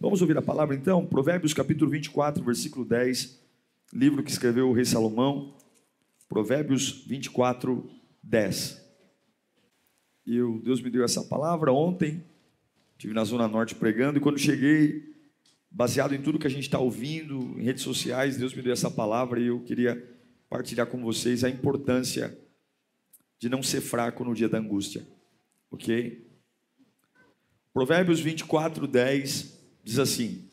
Vamos ouvir a palavra então? Provérbios capítulo 24, versículo 10, livro que escreveu o rei Salomão. Provérbios 24, 10. E eu, Deus me deu essa palavra ontem, estive na Zona Norte pregando, e quando cheguei, baseado em tudo que a gente está ouvindo em redes sociais, Deus me deu essa palavra e eu queria partilhar com vocês a importância de não ser fraco no dia da angústia, ok? Provérbios 24, 10 diz assim: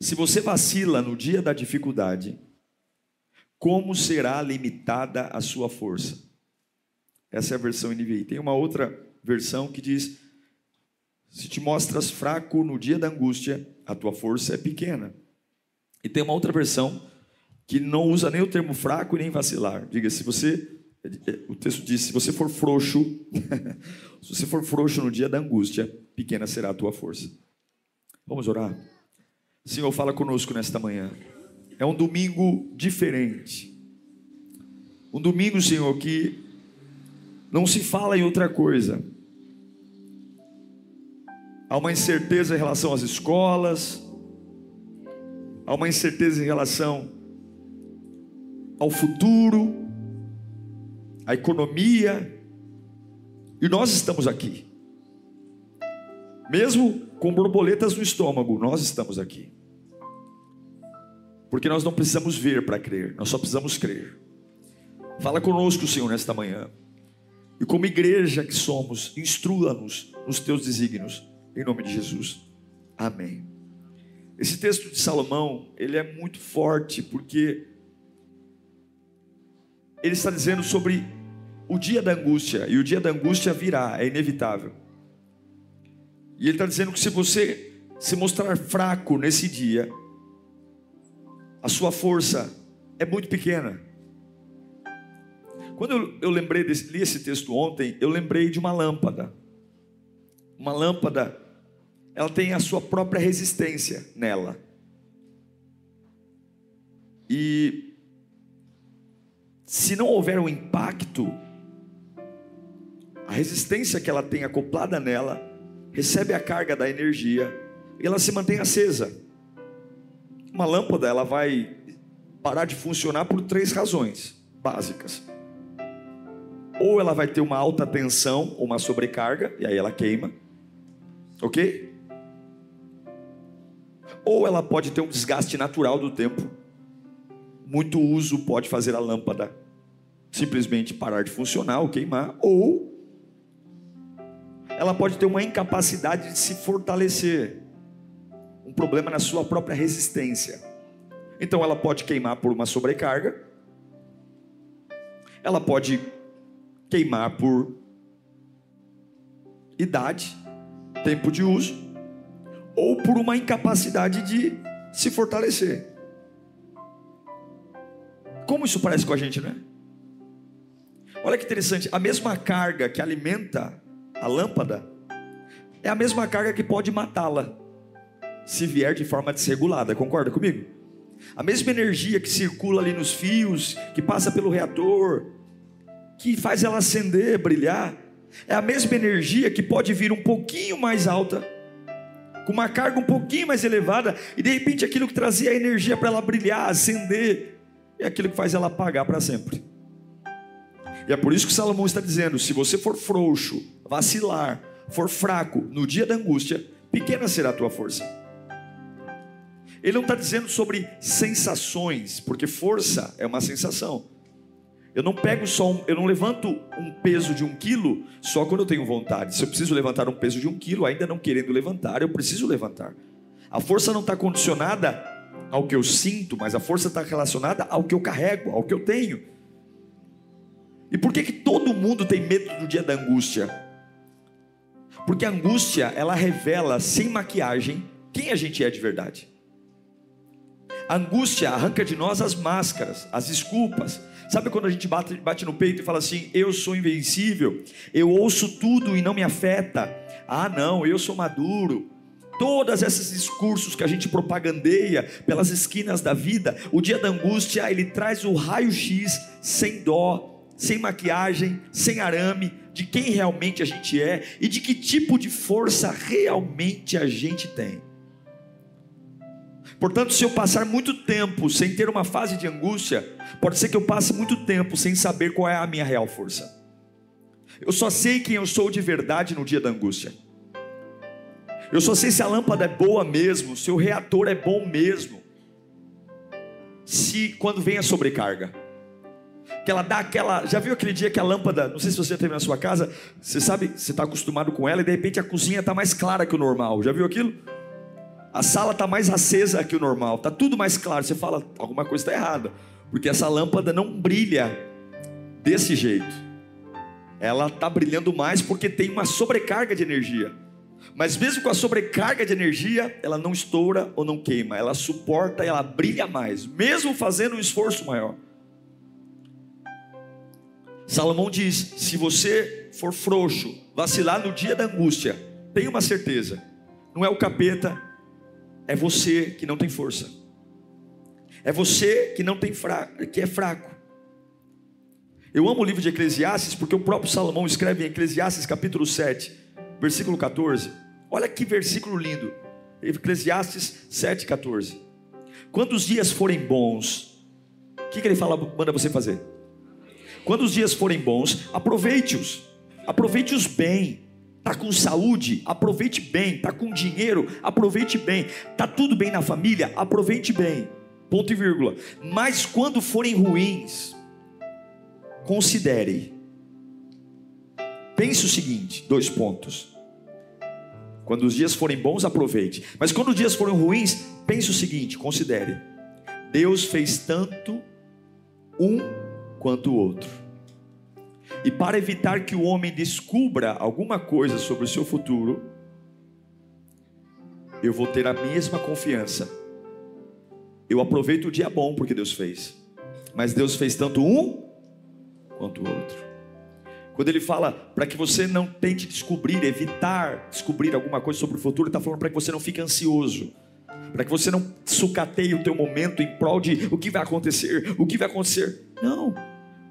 Se você vacila no dia da dificuldade, como será limitada a sua força? Essa é a versão NVI. Tem uma outra versão que diz: Se te mostras fraco no dia da angústia, a tua força é pequena. E tem uma outra versão que não usa nem o termo fraco e nem vacilar. Diga, se você. O texto diz: se você for frouxo, se você for frouxo no dia da angústia, pequena será a tua força. Vamos orar? Senhor, fala conosco nesta manhã. É um domingo diferente. Um domingo, Senhor, que não se fala em outra coisa. Há uma incerteza em relação às escolas, há uma incerteza em relação ao futuro, à economia, e nós estamos aqui. Mesmo com borboletas no estômago, nós estamos aqui. Porque nós não precisamos ver para crer, nós só precisamos crer. Fala conosco, Senhor, nesta manhã. E como igreja que somos, instrua-nos nos teus desígnios, em nome de Jesus. Amém. Esse texto de Salomão, ele é muito forte porque ele está dizendo sobre o dia da angústia, e o dia da angústia virá, é inevitável. E ele está dizendo que se você se mostrar fraco nesse dia, a sua força é muito pequena. Quando eu, lembrei desse, li esse texto ontem, eu lembrei de uma lâmpada. Uma lâmpada, ela tem a sua própria resistência nela. E se não houver um impacto, a resistência que ela tem acoplada nela recebe a carga da energia e ela se mantém acesa. Uma lâmpada ela vai parar de funcionar por três razões básicas. Ou ela vai ter uma alta tensão, uma sobrecarga, e aí ela queima. Ok? Ou ela pode ter um desgaste natural do tempo. Muito uso pode fazer a lâmpada simplesmente parar de funcionar ou queimar. Ou ela pode ter uma incapacidade de se fortalecer, um problema na sua própria resistência. Então ela pode queimar por uma sobrecarga, ela pode queimar por idade, tempo de uso, ou por uma incapacidade de se fortalecer. Como isso parece com a gente, né? Olha que interessante, a mesma carga que alimenta a lâmpada, é a mesma carga que pode matá-la, se vier de forma desregulada, concorda comigo? A mesma energia que circula ali nos fios, que passa pelo reator, que faz ela acender, brilhar, é a mesma energia que pode vir um pouquinho mais alta, com uma carga um pouquinho mais elevada, e de repente aquilo que trazia a energia para ela brilhar, acender, é aquilo que faz ela apagar para sempre. E é por isso que Salomão está dizendo: se você for frouxo, vacilar, for fraco no dia da angústia, pequena será a tua força. Ele não está dizendo sobre sensações, porque força é uma sensação. Eu não pego só um, eu não levanto um peso de um quilo só quando eu tenho vontade. Se eu preciso levantar um peso de um quilo, ainda não querendo levantar, eu preciso levantar. A força não está condicionada ao que eu sinto, mas a força está relacionada ao que eu carrego, ao que eu tenho. E por que, que todo mundo tem medo do dia da angústia? Porque a angústia, ela revela sem maquiagem quem a gente é de verdade. A angústia arranca de nós as máscaras, as desculpas. Sabe quando a gente bate, bate no peito e fala assim: Eu sou invencível, eu ouço tudo e não me afeta. Ah, não, eu sou maduro. Todos esses discursos que a gente propagandeia pelas esquinas da vida, o dia da angústia, ele traz o raio-x sem dó, sem maquiagem, sem arame, de quem realmente a gente é e de que tipo de força realmente a gente tem. Portanto, se eu passar muito tempo sem ter uma fase de angústia, pode ser que eu passe muito tempo sem saber qual é a minha real força. Eu só sei quem eu sou de verdade no dia da angústia. Eu só sei se a lâmpada é boa mesmo, se o reator é bom mesmo. Se quando vem a sobrecarga, que ela dá aquela. Já viu aquele dia que a lâmpada, não sei se você já teve na sua casa, você sabe, você está acostumado com ela e de repente a cozinha está mais clara que o normal. Já viu aquilo? A sala está mais acesa que o normal, está tudo mais claro. Você fala, alguma coisa está errada, porque essa lâmpada não brilha desse jeito. Ela está brilhando mais porque tem uma sobrecarga de energia. Mas mesmo com a sobrecarga de energia, ela não estoura ou não queima, ela suporta, ela brilha mais, mesmo fazendo um esforço maior. Salomão diz: se você for frouxo, vacilar no dia da angústia, tenha uma certeza, não é o capeta, é você que não tem força. É você que não tem fraco, que é fraco. Eu amo o livro de Eclesiastes porque o próprio Salomão escreve em Eclesiastes capítulo 7, versículo 14. Olha que versículo lindo. Eclesiastes 7, 14. Quando os dias forem bons, o que, que ele fala, manda você fazer? Quando os dias forem bons, aproveite-os. Aproveite-os bem. Está com saúde? Aproveite bem. Está com dinheiro? Aproveite bem. Está tudo bem na família? Aproveite bem. Ponto e vírgula. Mas quando forem ruins, considere. Pense o seguinte: dois pontos. Quando os dias forem bons, aproveite. Mas quando os dias forem ruins, pense o seguinte: considere. Deus fez tanto um quanto o outro. E para evitar que o homem descubra alguma coisa sobre o seu futuro, eu vou ter a mesma confiança. Eu aproveito o dia bom porque Deus fez. Mas Deus fez tanto um quanto o outro. Quando ele fala para que você não tente descobrir, evitar descobrir alguma coisa sobre o futuro, ele está falando para que você não fique ansioso, para que você não sucateie o teu momento em prol de o que vai acontecer, o que vai acontecer. Não,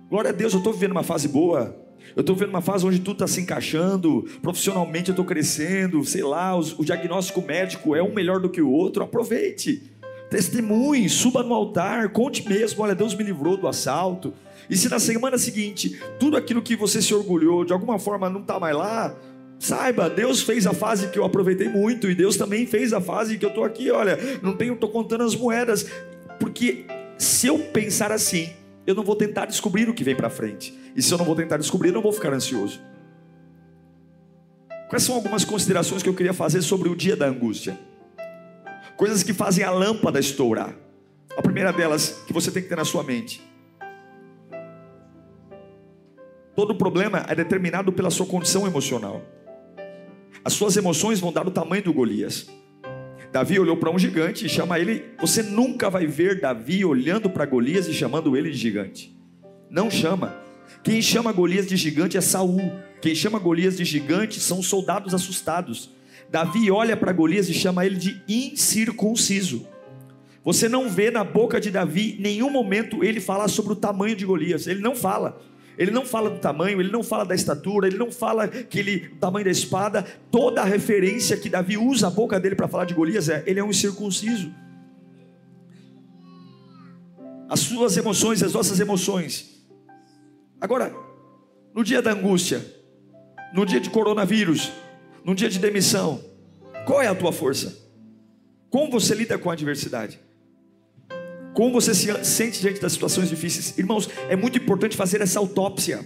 Glória a Deus, eu estou vivendo uma fase boa. Eu estou vivendo uma fase onde tudo está se encaixando, profissionalmente eu estou crescendo, sei lá, o, o diagnóstico médico é um melhor do que o outro. Aproveite, testemunhe, suba no altar, conte mesmo: olha, Deus me livrou do assalto. E se na semana seguinte tudo aquilo que você se orgulhou de alguma forma não está mais lá, saiba, Deus fez a fase que eu aproveitei muito e Deus também fez a fase que eu estou aqui. Olha, não tenho, estou contando as moedas, porque se eu pensar assim, eu não vou tentar descobrir o que vem para frente. E se eu não vou tentar descobrir, eu não vou ficar ansioso. Quais são algumas considerações que eu queria fazer sobre o dia da angústia? Coisas que fazem a lâmpada estourar. A primeira delas que você tem que ter na sua mente. Todo problema é determinado pela sua condição emocional. As suas emoções vão dar o tamanho do Golias. Davi olhou para um gigante e chama ele. Você nunca vai ver Davi olhando para Golias e chamando ele de gigante. Não chama. Quem chama Golias de gigante é Saul. Quem chama Golias de gigante são os soldados assustados. Davi olha para Golias e chama ele de incircunciso. Você não vê na boca de Davi nenhum momento ele falar sobre o tamanho de Golias. Ele não fala. Ele não fala do tamanho, ele não fala da estatura, ele não fala que ele, tamanho da espada. Toda a referência que Davi usa a boca dele para falar de Golias é: ele é um incircunciso. As suas emoções, as nossas emoções. Agora, no dia da angústia, no dia de coronavírus, no dia de demissão, qual é a tua força? Como você lida com a adversidade? Como você se sente diante das situações difíceis? Irmãos, é muito importante fazer essa autópsia.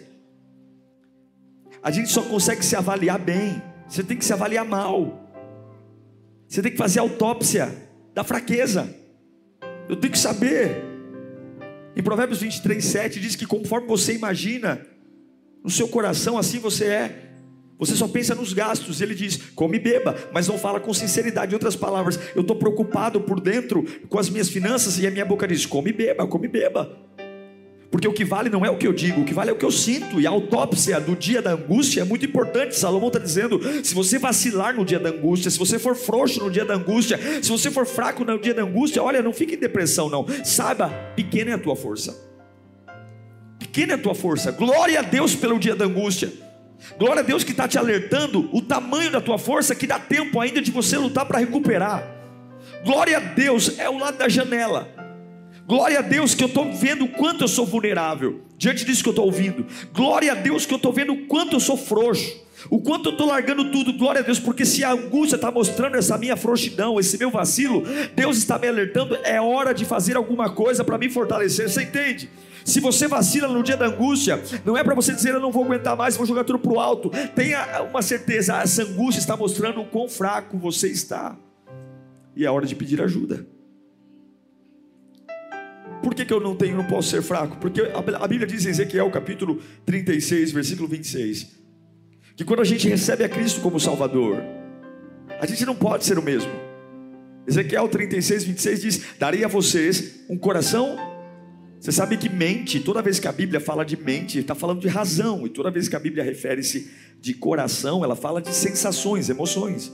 A gente só consegue se avaliar bem. Você tem que se avaliar mal. Você tem que fazer autópsia da fraqueza. Eu tenho que saber. Em Provérbios 23, 7 diz que conforme você imagina no seu coração, assim você é. Você só pensa nos gastos. Ele diz: come e beba, mas não fala com sinceridade. Em outras palavras, eu estou preocupado por dentro com as minhas finanças e a minha boca diz: come e beba, come e beba. Porque o que vale não é o que eu digo, o que vale é o que eu sinto. E a autópsia do dia da angústia é muito importante. Salomão está dizendo: se você vacilar no dia da angústia, se você for frouxo no dia da angústia, se você for fraco no dia da angústia, olha, não fique em depressão, não. Saiba, pequena é a tua força. Pequena é a tua força. Glória a Deus pelo dia da angústia. Glória a Deus que está te alertando o tamanho da tua força que dá tempo ainda de você lutar para recuperar. Glória a Deus é o lado da janela. Glória a Deus que eu estou vendo o quanto eu sou vulnerável diante disso que eu estou ouvindo. Glória a Deus que eu estou vendo o quanto eu sou frouxo. O quanto eu estou largando tudo, glória a Deus, porque se a angústia está mostrando essa minha frouxidão, esse meu vacilo, Deus está me alertando, é hora de fazer alguma coisa para me fortalecer. Você entende? Se você vacila no dia da angústia, não é para você dizer eu não vou aguentar mais, vou jogar tudo para o alto. Tenha uma certeza, essa angústia está mostrando o quão fraco você está. E é hora de pedir ajuda. Por que, que eu não tenho, não posso ser fraco? Porque a Bíblia diz em Ezequiel capítulo 36, versículo 26, que quando a gente recebe a Cristo como Salvador, a gente não pode ser o mesmo. Ezequiel 36, 26 diz: Darei a vocês um coração você sabe que mente, toda vez que a Bíblia fala de mente, está falando de razão, e toda vez que a Bíblia refere-se de coração, ela fala de sensações, emoções.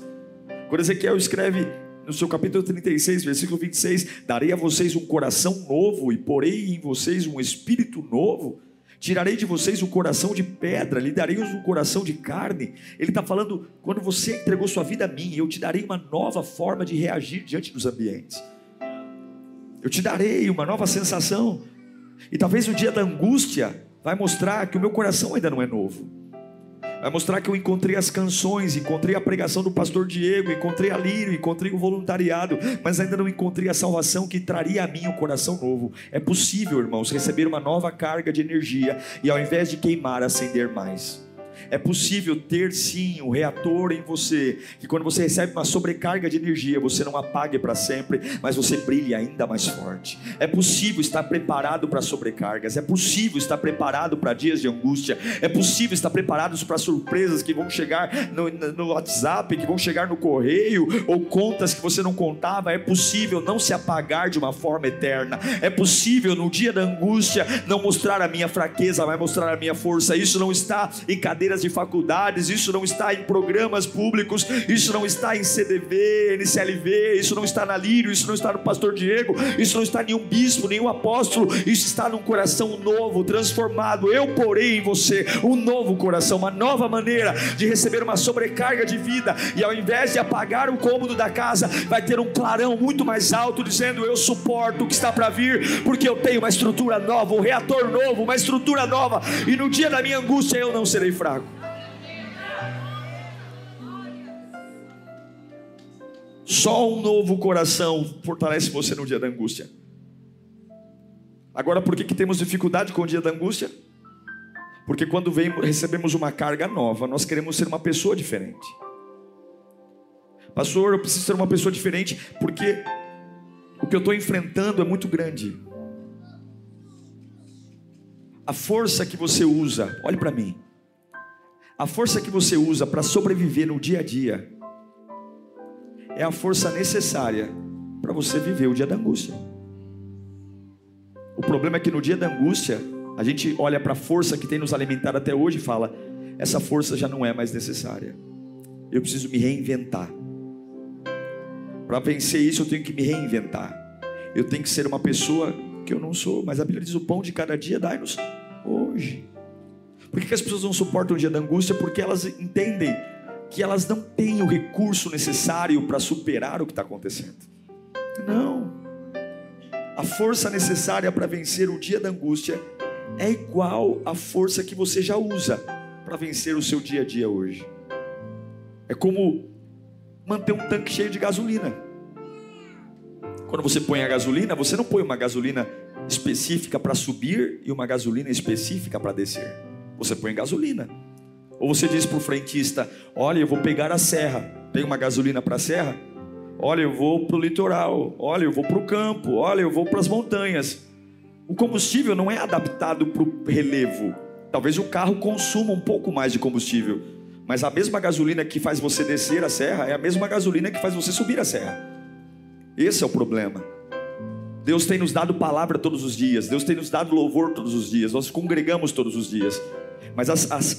Quando Ezequiel escreve no seu capítulo 36, versículo 26, darei a vocês um coração novo e porei em vocês um espírito novo. Tirarei de vocês um coração de pedra, lhe darei um coração de carne. Ele está falando, quando você entregou sua vida a mim, eu te darei uma nova forma de reagir diante dos ambientes. Eu te darei uma nova sensação. E talvez o dia da angústia vai mostrar que o meu coração ainda não é novo. Vai mostrar que eu encontrei as canções, encontrei a pregação do pastor Diego, encontrei a lírio, encontrei o voluntariado, mas ainda não encontrei a salvação que traria a mim um coração novo. É possível, irmãos, receber uma nova carga de energia e ao invés de queimar, acender mais. É possível ter sim um reator em você, que quando você recebe uma sobrecarga de energia, você não apague para sempre, mas você brilhe ainda mais forte. É possível estar preparado para sobrecargas, é possível estar preparado para dias de angústia, é possível estar preparado para surpresas que vão chegar no, no WhatsApp, que vão chegar no correio, ou contas que você não contava. É possível não se apagar de uma forma eterna, é possível no dia da angústia não mostrar a minha fraqueza, mas mostrar a minha força. Isso não está em cadeiras cadeiras de faculdades, isso não está em programas públicos, isso não está em CDV, NCLV, isso não está na Lírio, isso não está no Pastor Diego, isso não está em nenhum bispo, nenhum apóstolo, isso está num coração novo, transformado. Eu porei em você um novo coração, uma nova maneira de receber uma sobrecarga de vida, e ao invés de apagar o cômodo da casa, vai ter um clarão muito mais alto dizendo: Eu suporto o que está para vir, porque eu tenho uma estrutura nova, um reator novo, uma estrutura nova, e no dia da minha angústia eu não serei fraco. Só um novo coração fortalece você no dia da angústia. Agora, por que, que temos dificuldade com o dia da angústia? Porque quando vem, recebemos uma carga nova, nós queremos ser uma pessoa diferente. Pastor, eu preciso ser uma pessoa diferente porque o que eu estou enfrentando é muito grande. A força que você usa, olhe para mim. A força que você usa para sobreviver no dia a dia é a força necessária para você viver o dia da angústia. O problema é que no dia da angústia, a gente olha para a força que tem nos alimentado até hoje e fala: essa força já não é mais necessária. Eu preciso me reinventar. Para vencer isso, eu tenho que me reinventar. Eu tenho que ser uma pessoa que eu não sou. Mas a Bíblia diz: o pão de cada dia dai-nos hoje. Por que, que as pessoas não suportam o dia da angústia? Porque elas entendem que elas não têm o recurso necessário para superar o que está acontecendo. Não. A força necessária para vencer o dia da angústia é igual à força que você já usa para vencer o seu dia a dia hoje. É como manter um tanque cheio de gasolina. Quando você põe a gasolina, você não põe uma gasolina específica para subir e uma gasolina específica para descer. Você põe gasolina. Ou você diz para o frentista: Olha, eu vou pegar a serra. Tem uma gasolina para a serra? Olha, eu vou para o litoral. Olha, eu vou para o campo. Olha, eu vou para as montanhas. O combustível não é adaptado para o relevo. Talvez o carro consuma um pouco mais de combustível. Mas a mesma gasolina que faz você descer a serra é a mesma gasolina que faz você subir a serra. Esse é o problema. Deus tem nos dado palavra todos os dias, Deus tem nos dado louvor todos os dias, nós congregamos todos os dias. Mas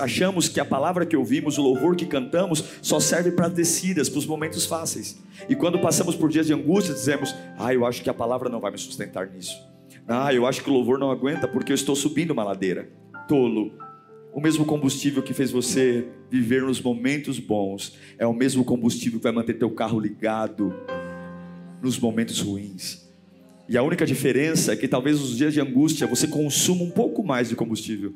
achamos que a palavra que ouvimos, o louvor que cantamos, só serve para descidas, para os momentos fáceis. E quando passamos por dias de angústia, dizemos: Ah, eu acho que a palavra não vai me sustentar nisso. Ah, eu acho que o louvor não aguenta porque eu estou subindo uma ladeira. Tolo. O mesmo combustível que fez você viver nos momentos bons é o mesmo combustível que vai manter teu carro ligado nos momentos ruins. E a única diferença é que talvez nos dias de angústia você consuma um pouco mais de combustível.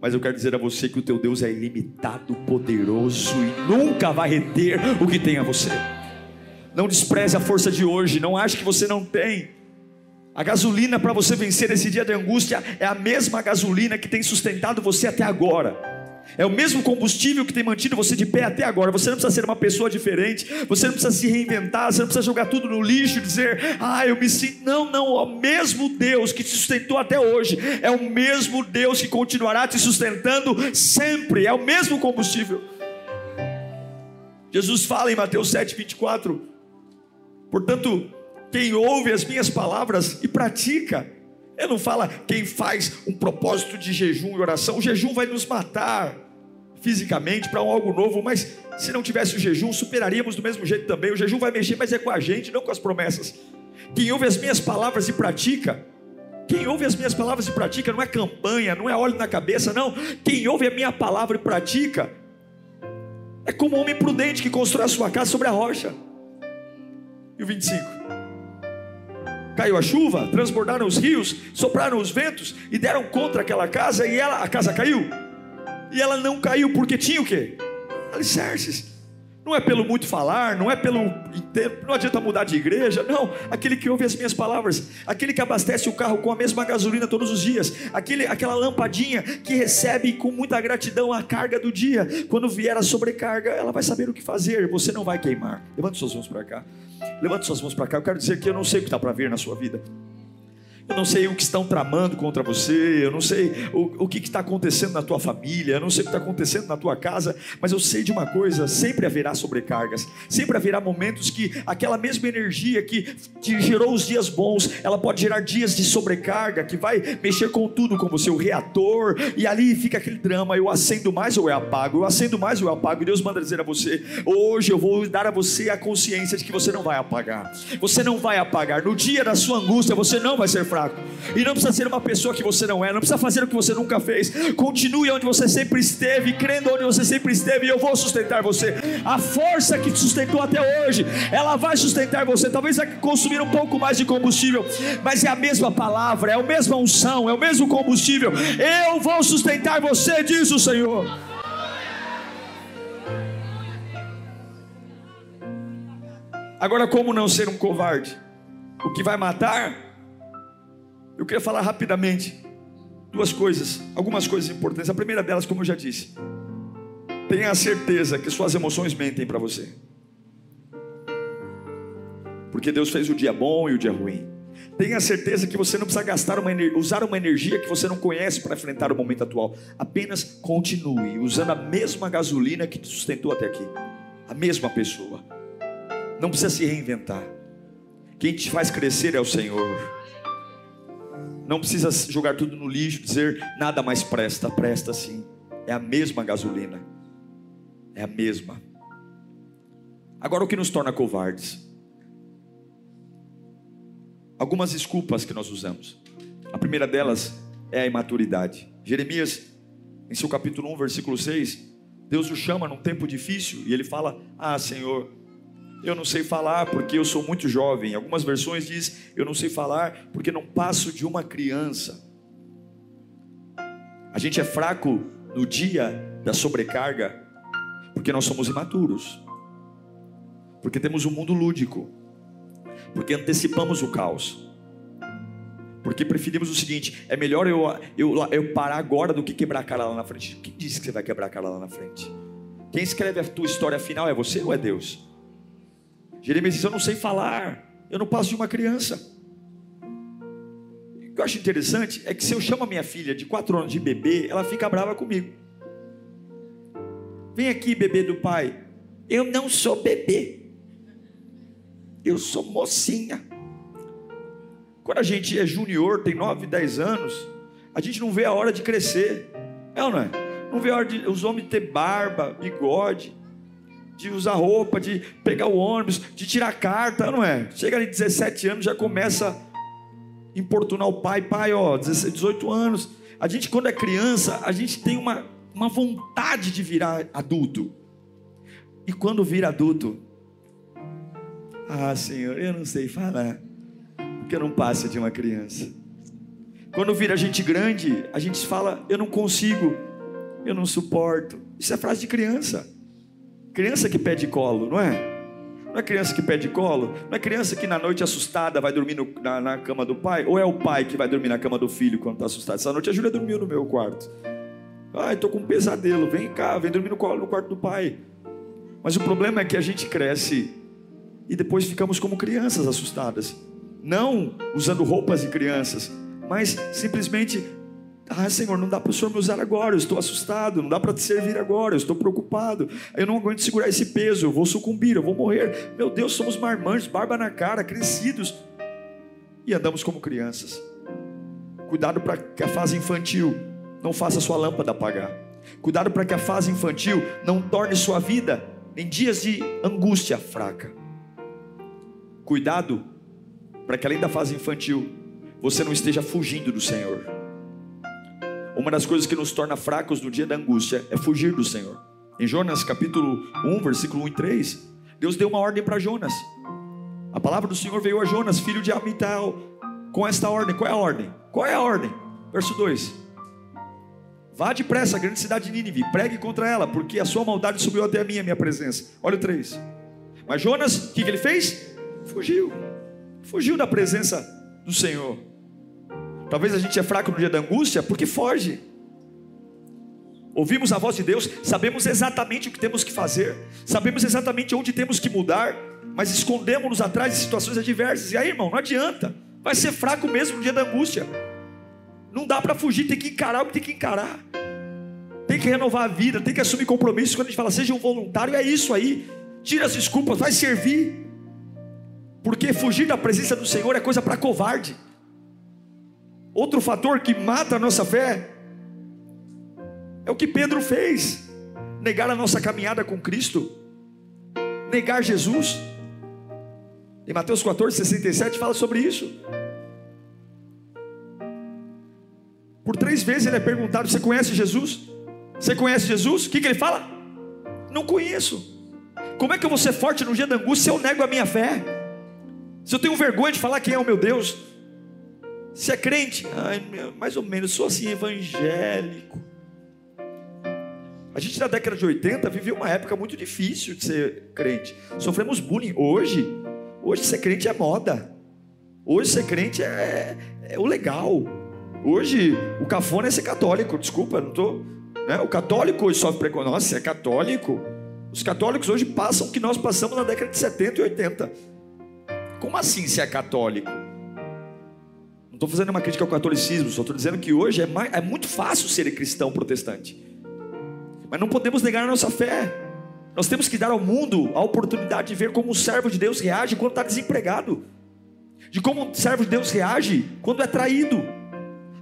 Mas eu quero dizer a você que o teu Deus é ilimitado, poderoso e nunca vai reter o que tem a você. Não despreze a força de hoje, não ache que você não tem. A gasolina para você vencer esse dia de angústia é a mesma gasolina que tem sustentado você até agora. É o mesmo combustível que tem mantido você de pé até agora. Você não precisa ser uma pessoa diferente. Você não precisa se reinventar. Você não precisa jogar tudo no lixo e dizer, ah, eu me sinto. Não, não. É o mesmo Deus que te sustentou até hoje. É o mesmo Deus que continuará te sustentando sempre. É o mesmo combustível. Jesus fala em Mateus 7, 24. Portanto, quem ouve as minhas palavras e pratica. Ele não fala quem faz um propósito de jejum e oração. O jejum vai nos matar fisicamente para um algo novo, mas se não tivesse o jejum, superaríamos do mesmo jeito também. O jejum vai mexer, mas é com a gente, não com as promessas. Quem ouve as minhas palavras e pratica, quem ouve as minhas palavras e pratica não é campanha, não é óleo na cabeça, não. Quem ouve a minha palavra e pratica é como um homem prudente que constrói a sua casa sobre a rocha. E o 25. Caiu a chuva, transbordaram os rios, sopraram os ventos e deram contra aquela casa e ela, a casa caiu. E ela não caiu porque tinha o quê? Alicerces. Não é pelo muito falar, não é pelo não adianta mudar de igreja, não. Aquele que ouve as minhas palavras, aquele que abastece o carro com a mesma gasolina todos os dias, aquele, aquela lampadinha que recebe com muita gratidão a carga do dia. Quando vier a sobrecarga, ela vai saber o que fazer. Você não vai queimar. Levante suas mãos para cá. Levante suas mãos para cá. Eu quero dizer que eu não sei o que está para vir na sua vida. Eu não sei o que estão tramando contra você, eu não sei o, o que está acontecendo na tua família, eu não sei o que está acontecendo na tua casa, mas eu sei de uma coisa: sempre haverá sobrecargas, sempre haverá momentos que aquela mesma energia que te gerou os dias bons, ela pode gerar dias de sobrecarga, que vai mexer com tudo, com você, o reator, e ali fica aquele drama: eu acendo mais ou eu apago, eu acendo mais ou eu apago, e Deus manda dizer a você: hoje eu vou dar a você a consciência de que você não vai apagar, você não vai apagar, no dia da sua angústia você não vai ser fraco fraco. E não precisa ser uma pessoa que você não é, não precisa fazer o que você nunca fez. Continue onde você sempre esteve, crendo onde você sempre esteve, e eu vou sustentar você. A força que te sustentou até hoje, ela vai sustentar você. Talvez vai consumir um pouco mais de combustível, mas é a mesma palavra, é a mesma unção, é o mesmo combustível. Eu vou sustentar você, diz o Senhor. Agora, como não ser um covarde? O que vai matar eu queria falar rapidamente duas coisas, algumas coisas importantes. A primeira delas, como eu já disse, tenha a certeza que suas emoções mentem para você. Porque Deus fez o dia bom e o dia ruim. Tenha certeza que você não precisa gastar uma, usar uma energia que você não conhece para enfrentar o momento atual. Apenas continue usando a mesma gasolina que te sustentou até aqui. A mesma pessoa. Não precisa se reinventar. Quem te faz crescer é o Senhor. Não precisa jogar tudo no lixo, dizer nada mais presta, presta sim. É a mesma gasolina. É a mesma. Agora o que nos torna covardes? Algumas desculpas que nós usamos. A primeira delas é a imaturidade. Jeremias, em seu capítulo 1, versículo 6, Deus o chama num tempo difícil e ele fala: Ah, Senhor, eu não sei falar porque eu sou muito jovem. Algumas versões diz eu não sei falar porque não passo de uma criança. A gente é fraco no dia da sobrecarga porque nós somos imaturos. Porque temos um mundo lúdico. Porque antecipamos o caos. Porque preferimos o seguinte: é melhor eu, eu, eu parar agora do que quebrar a cara lá na frente. Quem disse que você vai quebrar a cara lá na frente? Quem escreve a tua história final é você ou é Deus? Jeremias diz: Eu não sei falar, eu não passo de uma criança. O que eu acho interessante é que se eu chamo a minha filha de quatro anos de bebê, ela fica brava comigo. Vem aqui, bebê do pai. Eu não sou bebê. Eu sou mocinha. Quando a gente é junior, tem 9, 10 anos, a gente não vê a hora de crescer. É ou não é? Não vê a hora de os homens ter barba, bigode, de usar roupa, de pegar o ônibus, de tirar carta, não é? Chega ali 17 anos, já começa a importunar o pai, pai, ó, 18 anos. A gente, quando é criança, a gente tem uma, uma vontade de virar adulto. E quando vira adulto, ah, Senhor, eu não sei falar, porque não passa de uma criança. Quando vira gente grande, a gente fala, eu não consigo, eu não suporto. Isso é frase de criança. Criança que pede colo, não é? Não é criança que pede colo? Não é criança que na noite assustada vai dormir no, na, na, cama do pai? Ou é o pai que vai dormir na cama do filho quando está assustado? Essa noite a Júlia dormiu no meu quarto. Ai, estou com um pesadelo. Vem cá, vem dormir no, colo, no quarto do pai. Mas o problema é que a gente cresce e depois ficamos como crianças assustadas. Não usando roupas de crianças, mas simplesmente, ah, Senhor, não dá para o Senhor me usar agora, eu estou assustado, não dá para te servir agora, eu estou preocupado, eu não aguento segurar esse peso, eu vou sucumbir, eu vou morrer. Meu Deus, somos marmanjos, barba na cara, crescidos e andamos como crianças. Cuidado para que a fase infantil não faça sua lâmpada apagar. Cuidado para que a fase infantil não torne sua vida em dias de angústia fraca. Cuidado para que além da fase infantil, você não esteja fugindo do Senhor. Uma das coisas que nos torna fracos no dia da angústia é fugir do Senhor. Em Jonas capítulo 1, versículo 1 e 3, Deus deu uma ordem para Jonas. A palavra do Senhor veio a Jonas, filho de Amital, com esta ordem. Qual é a ordem? Qual é a ordem? Verso 2: Vá depressa à grande cidade de Nínive, pregue contra ela, porque a sua maldade subiu até a minha, minha presença. Olha o 3. Mas Jonas, o que, que ele fez? Fugiu. Fugiu da presença do Senhor. Talvez a gente é fraco no dia da angústia porque foge. Ouvimos a voz de Deus, sabemos exatamente o que temos que fazer, sabemos exatamente onde temos que mudar, mas escondemos-nos atrás de situações adversas. E aí, irmão, não adianta. Vai ser fraco mesmo no dia da angústia. Não dá para fugir, tem que encarar o que tem que encarar. Tem que renovar a vida, tem que assumir compromissos. Quando a gente fala, seja um voluntário, é isso aí. Tira as desculpas, vai servir. Porque fugir da presença do Senhor é coisa para covarde. Outro fator que mata a nossa fé é o que Pedro fez: negar a nossa caminhada com Cristo, negar Jesus. Em Mateus 14, 67 fala sobre isso. Por três vezes ele é perguntado: Você conhece Jesus? Você conhece Jesus? O que, que ele fala? Não conheço. Como é que eu vou ser forte no dia da angústia se eu nego a minha fé? Se eu tenho vergonha de falar quem é o meu Deus? Se é crente? Ai, mais ou menos, sou assim evangélico. A gente na década de 80 viveu uma época muito difícil de ser crente. Sofremos bullying. Hoje, hoje ser crente é moda. Hoje ser crente é, é o legal. Hoje, o cafona é ser católico, desculpa, não estou. Né? O católico hoje sofre preconceito. Nossa, é católico. Os católicos hoje passam o que nós passamos na década de 70 e 80. Como assim se é católico? Estou fazendo uma crítica ao catolicismo, só estou dizendo que hoje é, mais, é muito fácil ser cristão protestante. Mas não podemos negar a nossa fé. Nós temos que dar ao mundo a oportunidade de ver como o servo de Deus reage quando está desempregado, de como o servo de Deus reage quando é traído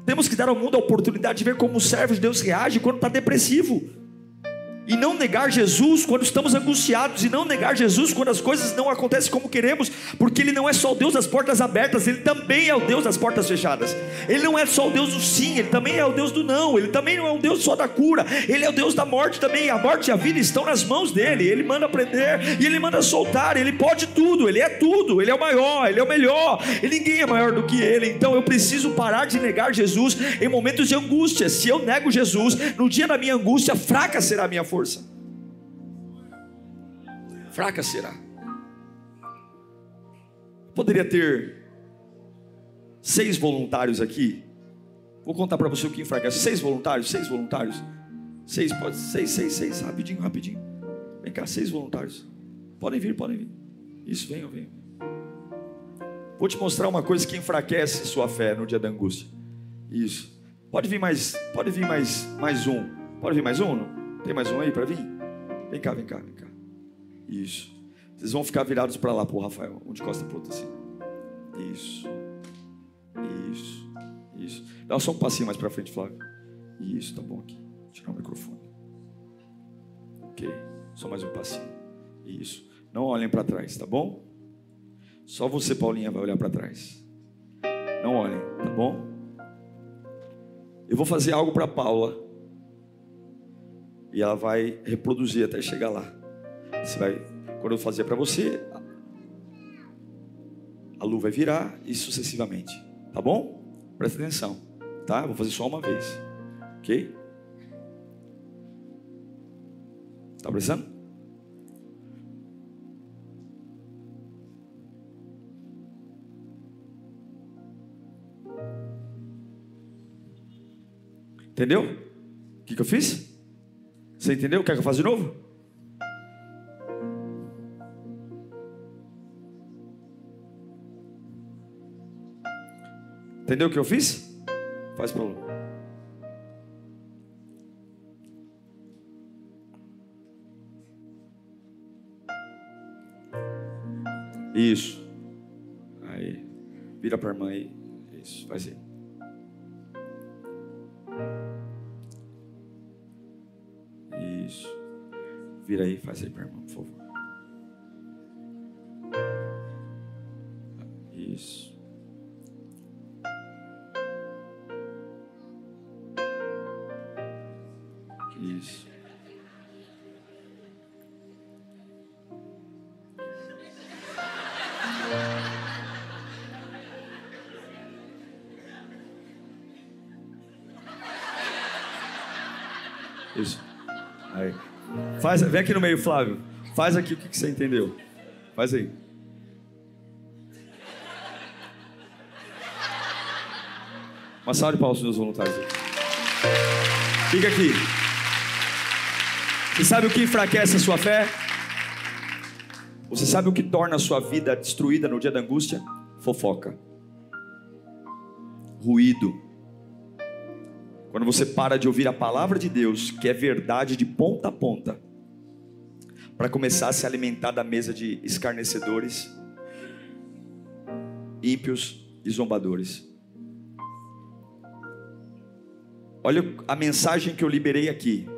temos que dar ao mundo a oportunidade de ver como o servo de Deus reage quando está depressivo. E não negar Jesus quando estamos angustiados, e não negar Jesus quando as coisas não acontecem como queremos, porque Ele não é só o Deus das portas abertas, Ele também é o Deus das portas fechadas. Ele não é só o Deus do sim, Ele também é o Deus do não, Ele também não é o Deus só da cura, Ele é o Deus da morte também. A morte e a vida estão nas mãos dele, Ele manda prender e Ele manda soltar, Ele pode tudo, Ele é tudo, Ele é o maior, Ele é o melhor, e ninguém é maior do que Ele. Então eu preciso parar de negar Jesus em momentos de angústia. Se eu nego Jesus, no dia da minha angústia, fraca será a minha força força. Fraca será. Poderia ter seis voluntários aqui. Vou contar para você o que enfraquece. Seis voluntários, seis voluntários. Seis, pode, seis, seis, seis, rapidinho, rapidinho. Vem cá, seis voluntários. Podem vir, podem vir. Isso, venham, venham. Vou te mostrar uma coisa que enfraquece sua fé no dia da angústia. Isso. Pode vir mais, pode vir mais, mais um. Pode vir mais um? Não? Tem mais um aí para vir? Vem cá, vem cá, vem cá. Isso. Vocês vão ficar virados para lá, pro Rafael. Um de costa pro outro assim. Isso. Isso. Isso. Dá só um passinho mais para frente, Flávio. Isso, tá bom aqui. Tirar o microfone. Ok. Só mais um passinho. Isso. Não olhem para trás, tá bom? Só você, Paulinha, vai olhar para trás. Não olhem, tá bom? Eu vou fazer algo para Paula. E ela vai reproduzir até chegar lá. Você vai, quando eu fazer para você, a lua vai virar e sucessivamente. Tá bom? Presta atenção, tá? Vou fazer só uma vez. OK? Tá prestando? Entendeu? O que, que eu fiz? Você entendeu? Quer que eu faça de novo? Entendeu o que eu fiz? Faz Lu. Isso. Aí. Vira para a irmã aí. Isso. Faz aí. Vira aí, faz aí, meu irmão, por favor. Isso. Isso. Isso. Aí. Faz, vem aqui no meio, Flávio. Faz aqui o que, que você entendeu. Faz aí. Uma salva de palmas os voluntários. Fica aqui. Você sabe o que enfraquece a sua fé? Você sabe o que torna a sua vida destruída no dia da angústia? Fofoca. Ruído quando você para de ouvir a palavra de Deus, que é verdade de ponta a ponta, para começar a se alimentar da mesa de escarnecedores, ímpios e zombadores. Olha a mensagem que eu liberei aqui.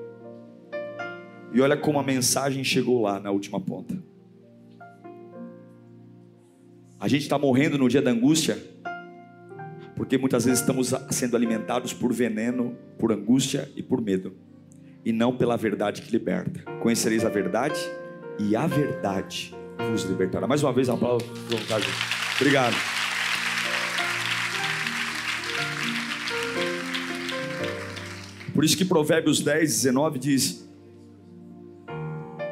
E olha como a mensagem chegou lá na última ponta. A gente está morrendo no dia da angústia porque muitas vezes estamos sendo alimentados por veneno, por angústia e por medo, e não pela verdade que liberta. Conhecereis a verdade, e a verdade vos libertará. Mais uma vez, aplauso vontade. Obrigado. Por isso que Provérbios 10, 19 diz: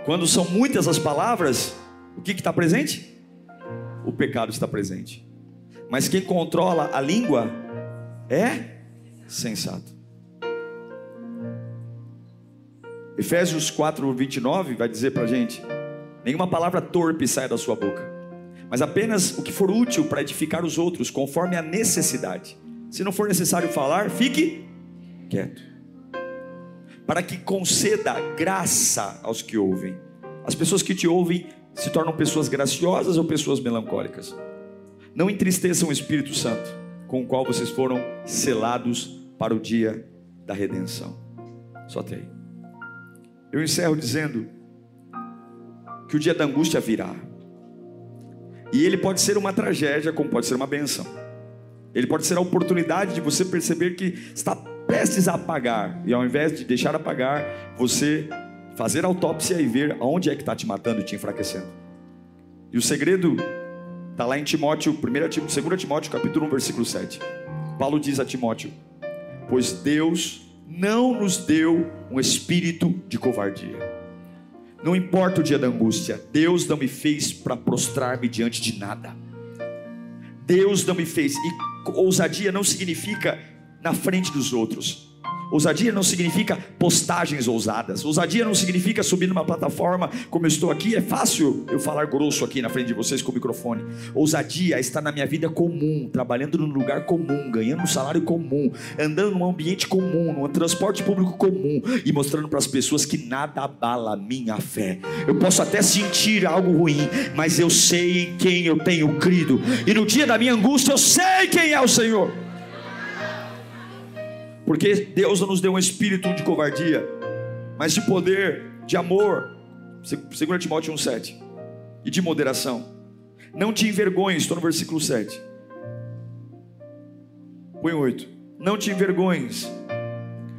Quando são muitas as palavras, o que está presente? O pecado está presente. Mas quem controla a língua é sensato. Efésios 4, 29 vai dizer para a gente: nenhuma palavra torpe sai da sua boca, mas apenas o que for útil para edificar os outros, conforme a necessidade. Se não for necessário falar, fique quieto, para que conceda graça aos que ouvem. As pessoas que te ouvem se tornam pessoas graciosas ou pessoas melancólicas. Não entristeçam o Espírito Santo, com o qual vocês foram selados para o dia da redenção. Só tem. Eu encerro dizendo que o dia da angústia virá. E ele pode ser uma tragédia, como pode ser uma benção. Ele pode ser a oportunidade de você perceber que está prestes a apagar, e ao invés de deixar apagar, você fazer autópsia e ver aonde é que está te matando e te enfraquecendo. E o segredo Está lá em Timóteo, 1 Timóteo, 2 Timóteo, capítulo 1, versículo 7. Paulo diz a Timóteo: Pois Deus não nos deu um espírito de covardia. Não importa o dia da angústia, Deus não me fez para prostrar-me diante de nada. Deus não me fez, e ousadia não significa na frente dos outros. Ousadia não significa postagens ousadas. Ousadia não significa subir numa plataforma como eu estou aqui. É fácil eu falar grosso aqui na frente de vocês com o microfone. Ousadia está na minha vida comum, trabalhando num lugar comum, ganhando um salário comum, andando num ambiente comum, num transporte público comum e mostrando para as pessoas que nada abala a minha fé. Eu posso até sentir algo ruim, mas eu sei em quem eu tenho crido. E no dia da minha angústia eu sei quem é o Senhor. Porque Deus não nos deu um espírito de covardia, mas de poder, de amor. 2 Timóteo 1,7. E de moderação. Não te envergonhes, estou no versículo 7. Põe 8. Não te envergonhes.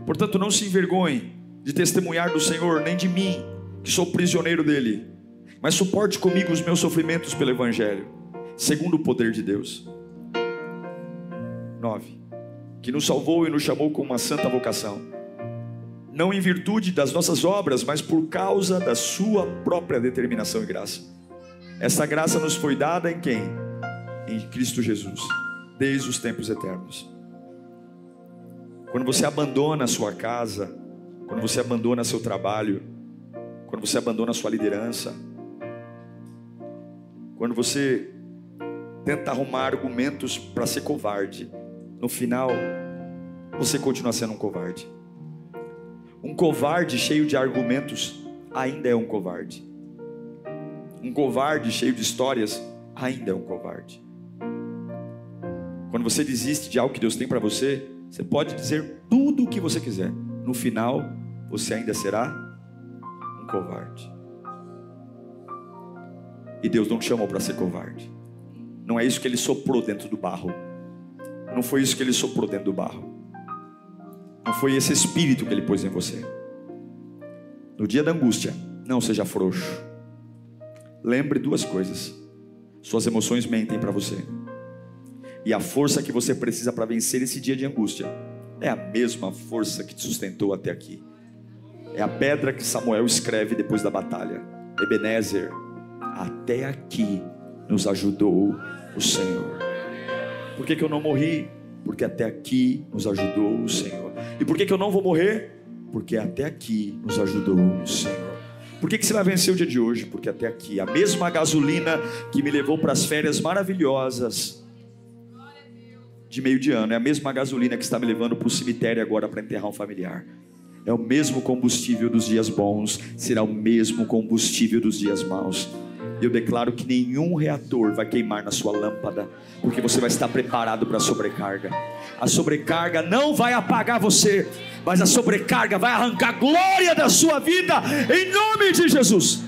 Portanto, não se envergonhe de testemunhar do Senhor, nem de mim, que sou prisioneiro dele. Mas suporte comigo os meus sofrimentos pelo Evangelho, segundo o poder de Deus. 9 que nos salvou e nos chamou com uma santa vocação. Não em virtude das nossas obras, mas por causa da sua própria determinação e graça. Essa graça nos foi dada em quem? Em Cristo Jesus, desde os tempos eternos. Quando você abandona a sua casa, quando você abandona seu trabalho, quando você abandona sua liderança, quando você tenta arrumar argumentos para ser covarde, no final, você continua sendo um covarde. Um covarde cheio de argumentos ainda é um covarde. Um covarde cheio de histórias ainda é um covarde. Quando você desiste de algo que Deus tem para você, você pode dizer tudo o que você quiser. No final, você ainda será um covarde. E Deus não te chamou para ser covarde. Não é isso que ele soprou dentro do barro. Não foi isso que ele soprou dentro do barro. Não foi esse espírito que ele pôs em você. No dia da angústia, não seja frouxo. Lembre duas coisas: suas emoções mentem para você. E a força que você precisa para vencer esse dia de angústia é a mesma força que te sustentou até aqui. É a pedra que Samuel escreve depois da batalha. Ebenezer, até aqui nos ajudou o Senhor. Por que, que eu não morri? Porque até aqui nos ajudou o Senhor. E por que, que eu não vou morrer? Porque até aqui nos ajudou o Senhor. Por que, que você vai vencer o dia de hoje? Porque até aqui, a mesma gasolina que me levou para as férias maravilhosas de meio de ano, é a mesma gasolina que está me levando para o cemitério agora para enterrar um familiar. É o mesmo combustível dos dias bons, será o mesmo combustível dos dias maus. Eu declaro que nenhum reator vai queimar na sua lâmpada, porque você vai estar preparado para a sobrecarga. A sobrecarga não vai apagar você, mas a sobrecarga vai arrancar glória da sua vida, em nome de Jesus.